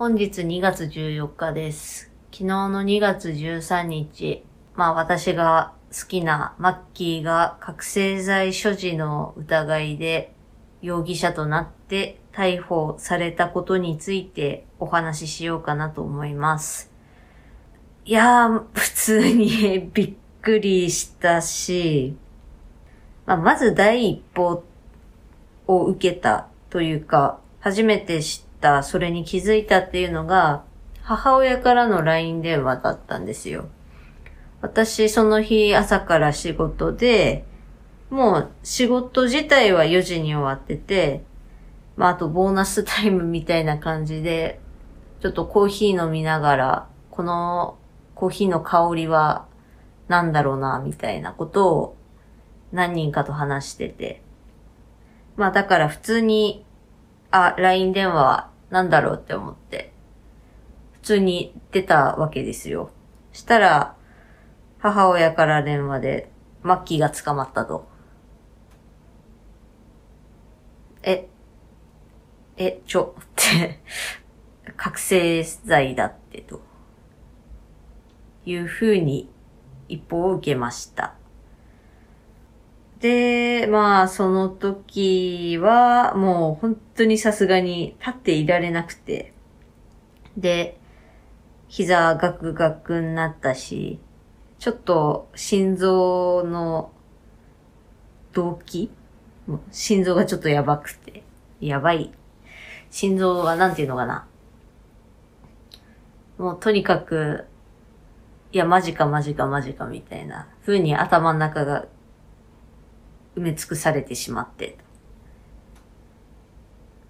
本日2月14日です。昨日の2月13日、まあ私が好きなマッキーが覚醒剤所持の疑いで容疑者となって逮捕されたことについてお話ししようかなと思います。いやー、普通に びっくりしたし、まあ、まず第一報を受けたというか、初めて知った、それに気づいたっていうのが、母親からの LINE 電話だったんですよ。私、その日朝から仕事で、もう仕事自体は4時に終わってて、まあ、あとボーナスタイムみたいな感じで、ちょっとコーヒー飲みながら、このコーヒーの香りは何だろうな、みたいなことを何人かと話してて。まあだから普通に、あ、LINE 電話は何だろうって思って、普通に出たわけですよ。したら、母親から電話で、マッキーが捕まったと。え、え、ちょ、って、覚醒剤だってと。いうふうに一報を受けました。で、まあ、その時は、もう本当にさすがに立っていられなくて。で、膝ガクガクになったし、ちょっと心臓の動悸？もう心臓がちょっとやばくて。やばい。心臓はなんていうのかな？もうとにかく、いや、マジかマジかマジかみたいな風に頭の中が埋め尽くされてしまって。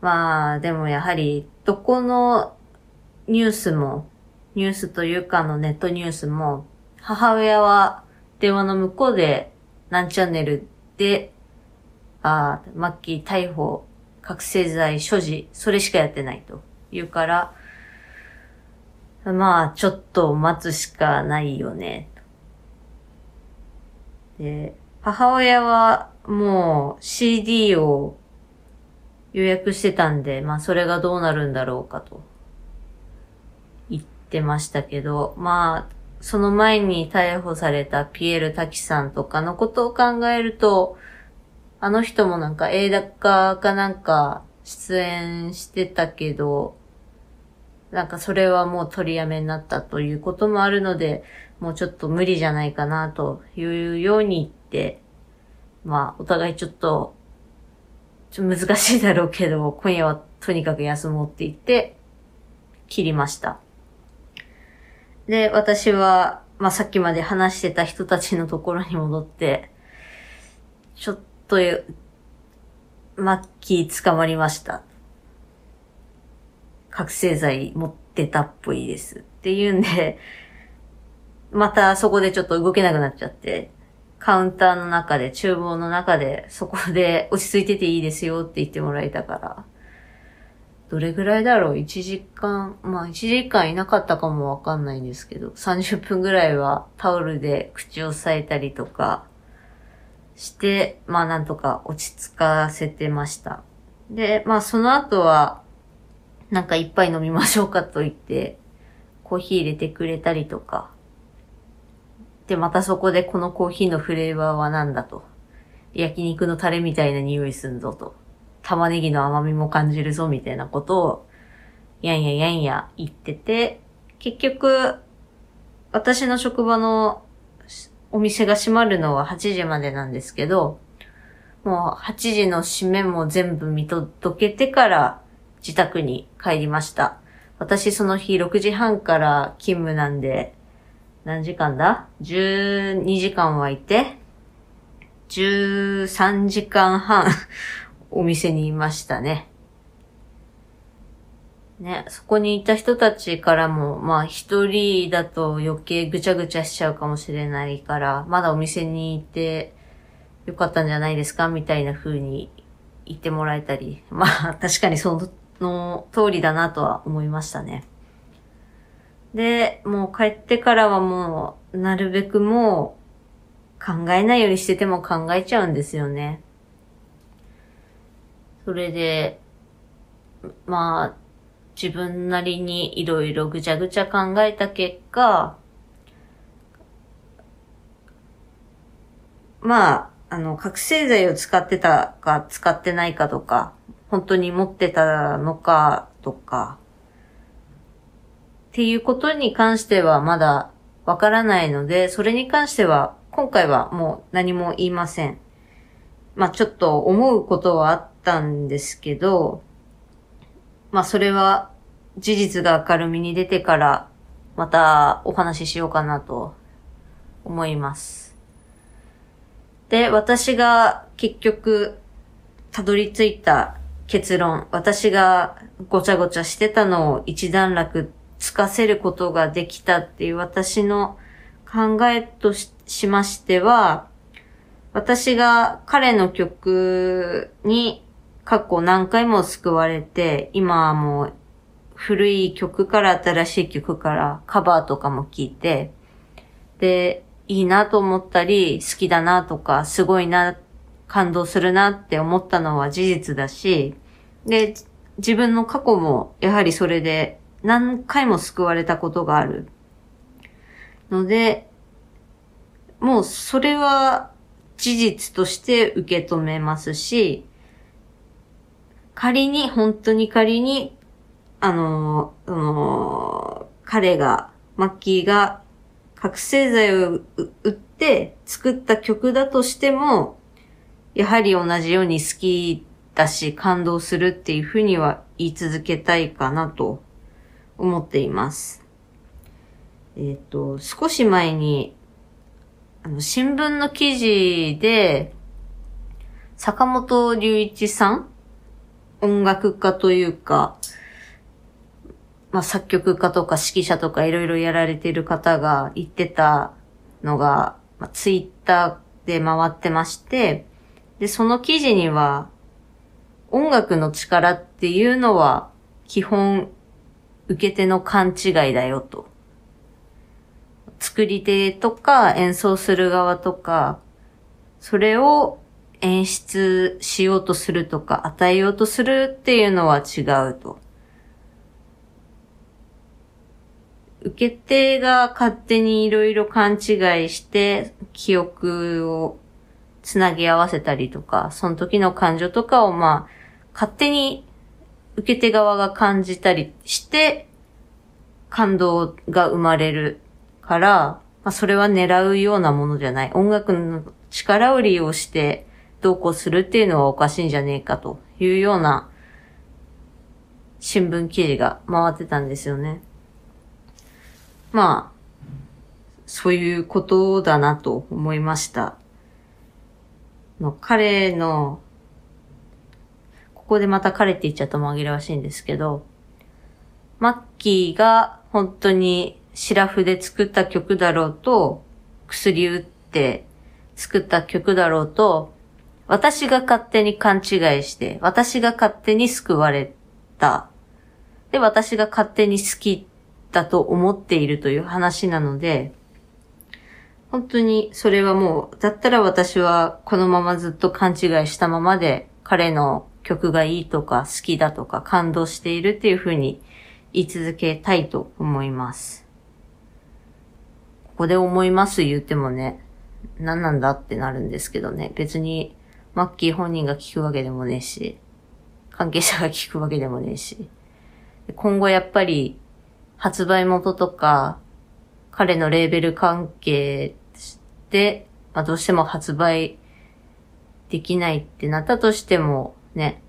まあ、でもやはり、どこのニュースも、ニュースというかのネットニュースも、母親は電話の向こうで何チャンネルで、ああ、マッキー逮捕、覚醒剤所持、それしかやってないと言うから、まあ、ちょっと待つしかないよね。で、母親はもう CD を予約してたんで、まあそれがどうなるんだろうかと言ってましたけど、まあ、その前に逮捕されたピエール滝さんとかのことを考えると、あの人もなんか映画化かなんか出演してたけど、なんかそれはもう取りやめになったということもあるので、もうちょっと無理じゃないかなというように言って、まあお互いちょっと、ちょっと難しいだろうけど、今夜はとにかく休もうって言って、切りました。で、私は、まあさっきまで話してた人たちのところに戻って、ちょっと、マッキー捕まりました。覚醒剤持ってたっぽいです。っていうんで、またそこでちょっと動けなくなっちゃって、カウンターの中で、厨房の中で、そこで 落ち着いてていいですよって言ってもらえたから、どれぐらいだろう ?1 時間、まあ1時間いなかったかもわかんないんですけど、30分ぐらいはタオルで口を押さえたりとかして、まあなんとか落ち着かせてました。で、まあその後は、なんか一杯飲みましょうかと言って、コーヒー入れてくれたりとか。で、またそこでこのコーヒーのフレーバーは何だと。焼肉のタレみたいな匂いすんぞと。玉ねぎの甘みも感じるぞみたいなことを、やんややんや言ってて、結局、私の職場のお店が閉まるのは8時までなんですけど、もう8時の閉めも全部見届けてから自宅に帰りました。私その日6時半から勤務なんで、何時間だ ?12 時間はいて、13時間半 お店にいましたね。ね、そこにいた人たちからも、まあ一人だと余計ぐちゃぐちゃしちゃうかもしれないから、まだお店にいてよかったんじゃないですか？みたいな風に言ってもらえたり、まあ確かに その通りだなとは思いましたね。で、もう帰ってからはもう、なるべくもう、考えないようにしてても考えちゃうんですよね。それで、まあ、自分なりにいろいろぐちゃぐちゃ考えた結果、まあ、あの、覚醒剤を使ってたか使ってないかとか、本当に持ってたのかとか、っていうことに関してはまだわからないので、それに関しては今回はもう何も言いません。まあちょっと思うことはあったんですけど、まあそれは事実が明るみに出てからまたお話ししようかなと思います。で、私が結局たどり着いた結論、私がごちゃごちゃしてたのを一段落つかせることができたっていう私の考えとしましては、私が彼の曲に過去何回も救われて、今はもう古い曲から新しい曲からカバーとかも聴いて、で、いいなと思ったり、好きだなとか、すごいな、感動するなって思ったのは事実だし、で、自分の過去もやはりそれで何回も救われたことがある。ので、もうそれは事実として受け止めますし、仮に、本当に仮に、あの、あの、彼が、マッキーが覚醒剤を売って作った曲だとしても、やはり同じように好きだし感動するっていうふうには言い続けたいかなと思っています。えっ、ー、と、少し前に、あの、新聞の記事で、坂本隆一さん音楽家というか、まあ、作曲家とか指揮者とかいろいろやられている方が言ってたのが、まあ、ツイッターで回ってまして、で、その記事には、音楽の力っていうのは、基本受け手の勘違いだよと。作り手とか演奏する側とか、それを演出しようとするとか与えようとするっていうのは違うと。受け手が勝手にいろいろ勘違いして記憶をつなぎ合わせたりとか、その時の感情とかをまあ勝手に受け手側が感じたりして、感動が生まれるから、まあ、それは狙うようなものじゃない。音楽の力を利用してどうこうするっていうのはおかしいんじゃねえかというような新聞記事が回ってたんですよね。まあ、そういうことだなと思いました。彼のここでまた彼って言っちゃうと紛らわしいんですけど、マッキーが本当にシラフで作った曲だろうと、薬打って作った曲だろうと、私が勝手に勘違いして、私が勝手に救われた。で、私が勝手に好きだと思っているという話なので、本当にそれはもう、だったら私はこのままずっと勘違いしたままで彼の曲がいいとか好きだとか感動しているっていうふうに言い続けたいと思います。ここで思います言ってもね、何なんだってなるんですけどね。別にマッキー本人が聞くわけでもねえし、関係者が聞くわけでもねえし。今後やっぱり発売元とか彼のレーベル関係で、まあ、どうしても発売できないってなったとしても、ね、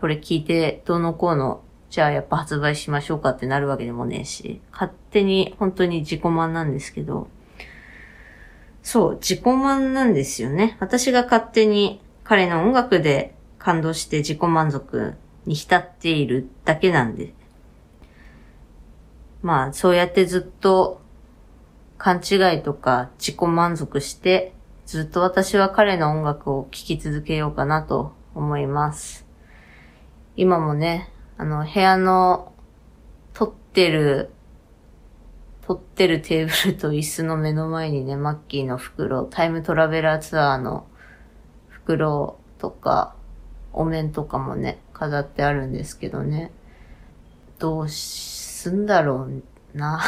これ聞いてどうのこうの、じゃあやっぱ発売しましょうかってなるわけでもねえし、勝手に本当に自己満なんですけど、そう、自己満なんですよね。私が勝手に彼の音楽で感動して自己満足に浸っているだけなんで。まあ、そうやってずっと勘違いとか自己満足して、ずっと私は彼の音楽を聴き続けようかなと思います。今もね、あの、部屋の撮ってる、撮ってるテーブルと椅子の目の前にね、マッキーの袋、タイムトラベラーツアーの袋とか、お面とかもね、飾ってあるんですけどね。どうすんだろうな。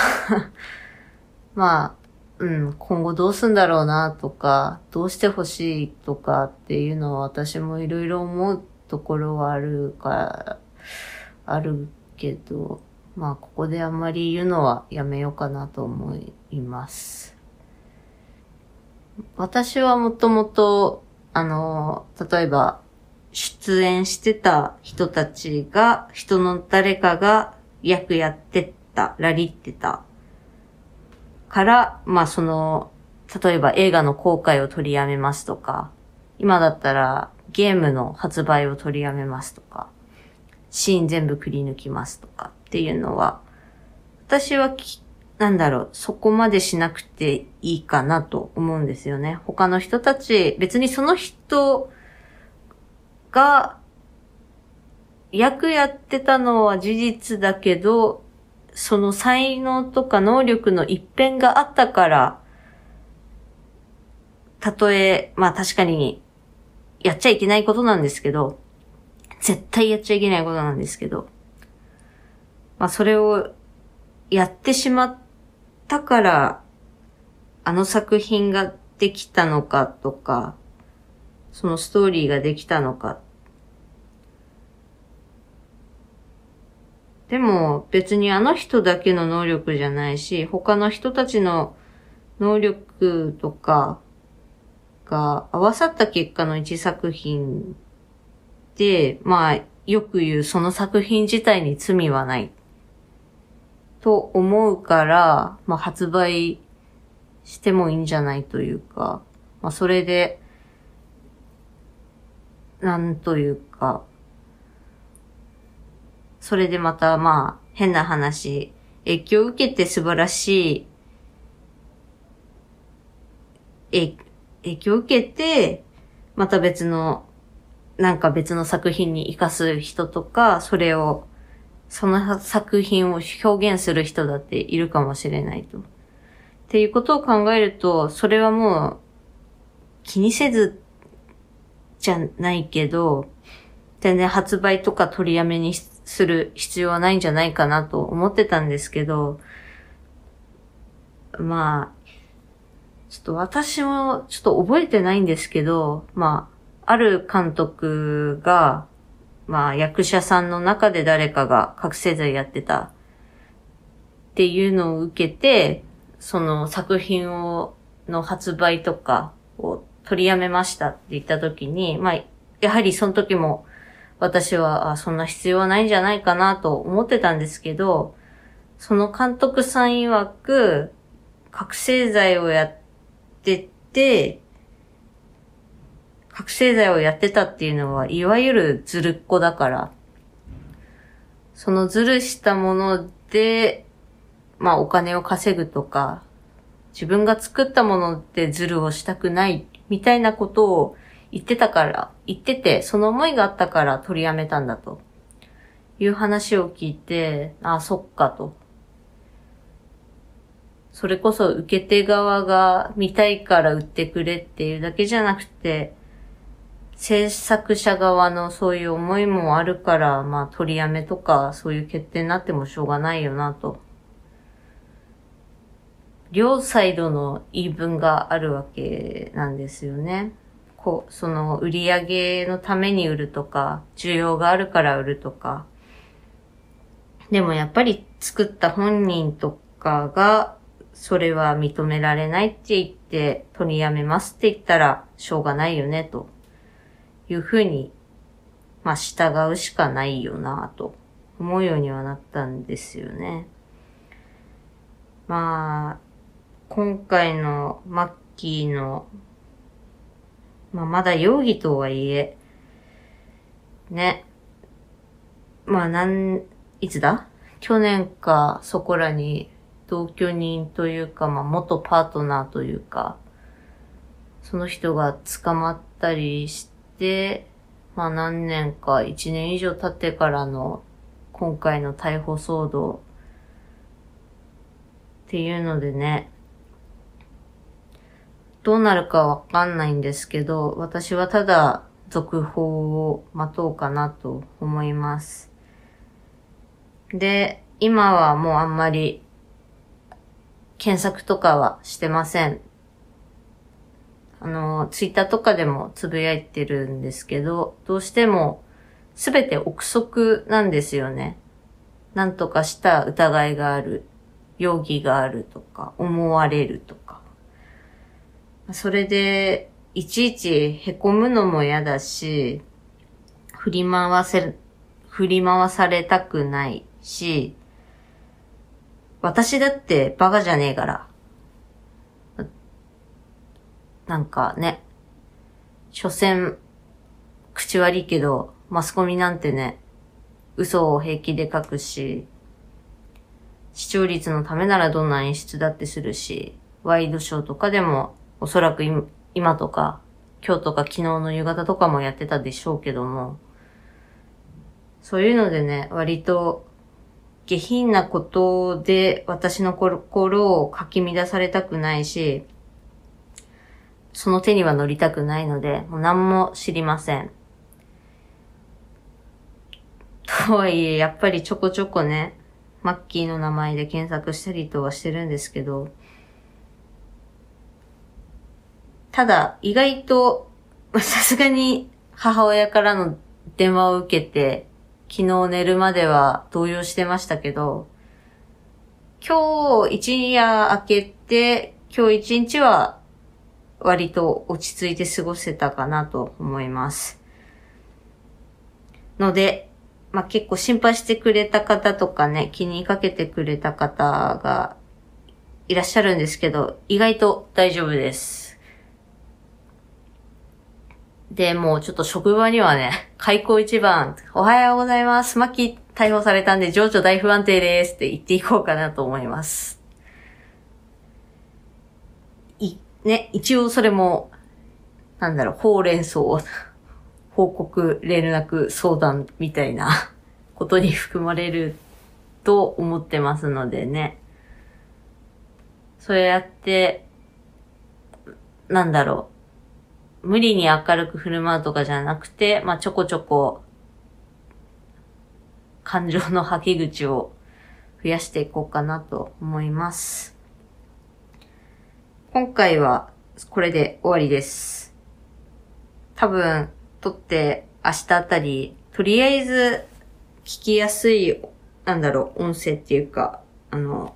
まあ、うん、今後どうすんだろうなとか、どうしてほしいとかっていうのは私もいろいろ思うところはあるか、あるけど、まあここであんまり言うのはやめようかなと思います。私はもともと、あの、例えば出演してた人たちが、人の誰かが役やってた、ラリってた。から、まあその、例えば映画の公開を取りやめますとか、今だったらゲームの発売を取りやめますとか、シーン全部くり抜きますとかっていうのは、私はなんだろう、そこまでしなくていいかなと思うんですよね。他の人たち、別にその人が役やってたのは事実だけど、その才能とか能力の一辺があったから、たとえ、まあ確かに、やっちゃいけないことなんですけど、絶対やっちゃいけないことなんですけど、まあそれをやってしまったから、あの作品ができたのかとか、そのストーリーができたのかでも別にあの人だけの能力じゃないし、他の人たちの能力とかが合わさった結果の一作品で、まあよく言うその作品自体に罪はない。と思うから、まあ発売してもいいんじゃないというか、まあそれで、なんというか、それでまたまあ変な話、影響を受けて素晴らしい、え影響を受けて、また別の、なんか別の作品に活かす人とか、それを、その作品を表現する人だっているかもしれないと。っていうことを考えると、それはもう気にせずじゃないけど、全然発売とか取りやめにしする必要はないんじゃないかなと思ってたんですけど、まあ、ちょっと私もちょっと覚えてないんですけど、まあ、ある監督が、まあ役者さんの中で誰かが覚醒剤やってたっていうのを受けて、その作品を、の発売とかを取りやめましたって言った時に、まあ、やはりその時も私は、そんな必要はないんじゃないかなと思ってたんですけど、その監督さん曰く、覚醒剤をやってて、覚醒剤をやってたっていうのは、いわゆるずるっこだから、そのずるしたもので、まあお金を稼ぐとか、自分が作ったものでズルをしたくないみたいなことを言ってたから、言ってて、その思いがあったから取りやめたんだと。いう話を聞いて、ああ、そっかと。それこそ受け手側が見たいから売ってくれっていうだけじゃなくて、制作者側のそういう思いもあるから、まあ取りやめとかそういう決定になってもしょうがないよなと。両サイドの言い分があるわけなんですよね。こう、その売り上げのために売るとか、需要があるから売るとか。でもやっぱり作った本人とかが、それは認められないって言って、取りやめますって言ったら、しょうがないよね、というふうに、まあ、従うしかないよな、と思うようにはなったんですよね。まあ、今回のマッキーのまあ、まだ容疑とはいえ、ね。まあ、なん、いつだ？去年か、そこらに同居人というか、まあ、元パートナーというか、その人が捕まったりして、まあ何年か、一年以上経ってからの今回の逮捕騒動っていうのでね、どうなるかわかんないんですけど、私はただ続報を待とうかなと思います。で、今はもうあんまり検索とかはしてません。あの、ツイッターとかでもつぶやいてるんですけど、どうしてもすべて憶測なんですよね。なんとかした疑いがある、容疑があるとか、思われるとか。それで、いちいち凹むのも嫌だし、振り回せ、振り回されたくないし、私だってバカじゃねえから。なんかね、所詮、口悪いけど、マスコミなんてね、嘘を平気で書くし、視聴率のためならどんな演出だってするし、ワイドショーとかでも、おそらく今とか、今日とか昨日の夕方とかもやってたでしょうけども、そういうのでね、割と下品なことで私の心をかき乱されたくないし、その手には乗りたくないので、もう何も知りません。とはいえ、やっぱりちょこちょこね、マッキーの名前で検索したりとはしてるんですけど、ただ、意外と、さすがに母親からの電話を受けて、昨日寝るまでは動揺してましたけど、今日一夜明けて、今日一日は割と落ち着いて過ごせたかなと思います。ので、まあ、結構心配してくれた方とかね、気にかけてくれた方がいらっしゃるんですけど、意外と大丈夫です。で、もうちょっと職場にはね、開口一番、おはようございます。マッキー逮捕されたんで情緒大不安定ですって言っていこうかなと思います。い、ね、一応それも、なんだろう、ほうれん草報告、連絡、相談みたいなことに含まれると思ってますのでね。そうやって、なんだろう。無理に明るく振る舞うとかじゃなくて、まあ、ちょこちょこ、感情の吐き口を増やしていこうかなと思います。今回はこれで終わりです。多分、撮って明日あたり、とりあえず聞きやすい、なんだろう、音声っていうか、あの、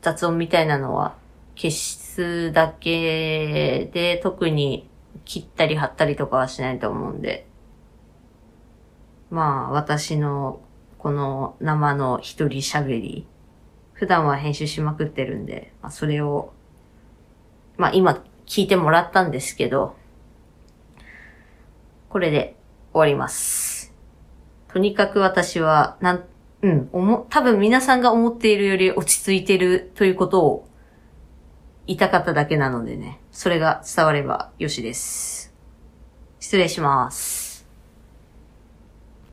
雑音みたいなのは消すだけで特に切ったり貼ったりとかはしないと思うんで、まあ私のこの生の一人喋り、普段は編集しまくってるんで、まあ、それを、まあ今聞いてもらったんですけど、これで終わります。とにかく私は、なん、うん、おも、多分皆さんが思っているより落ち着いてるということを痛かっただけなのでね、それが伝わればよしです。失礼します。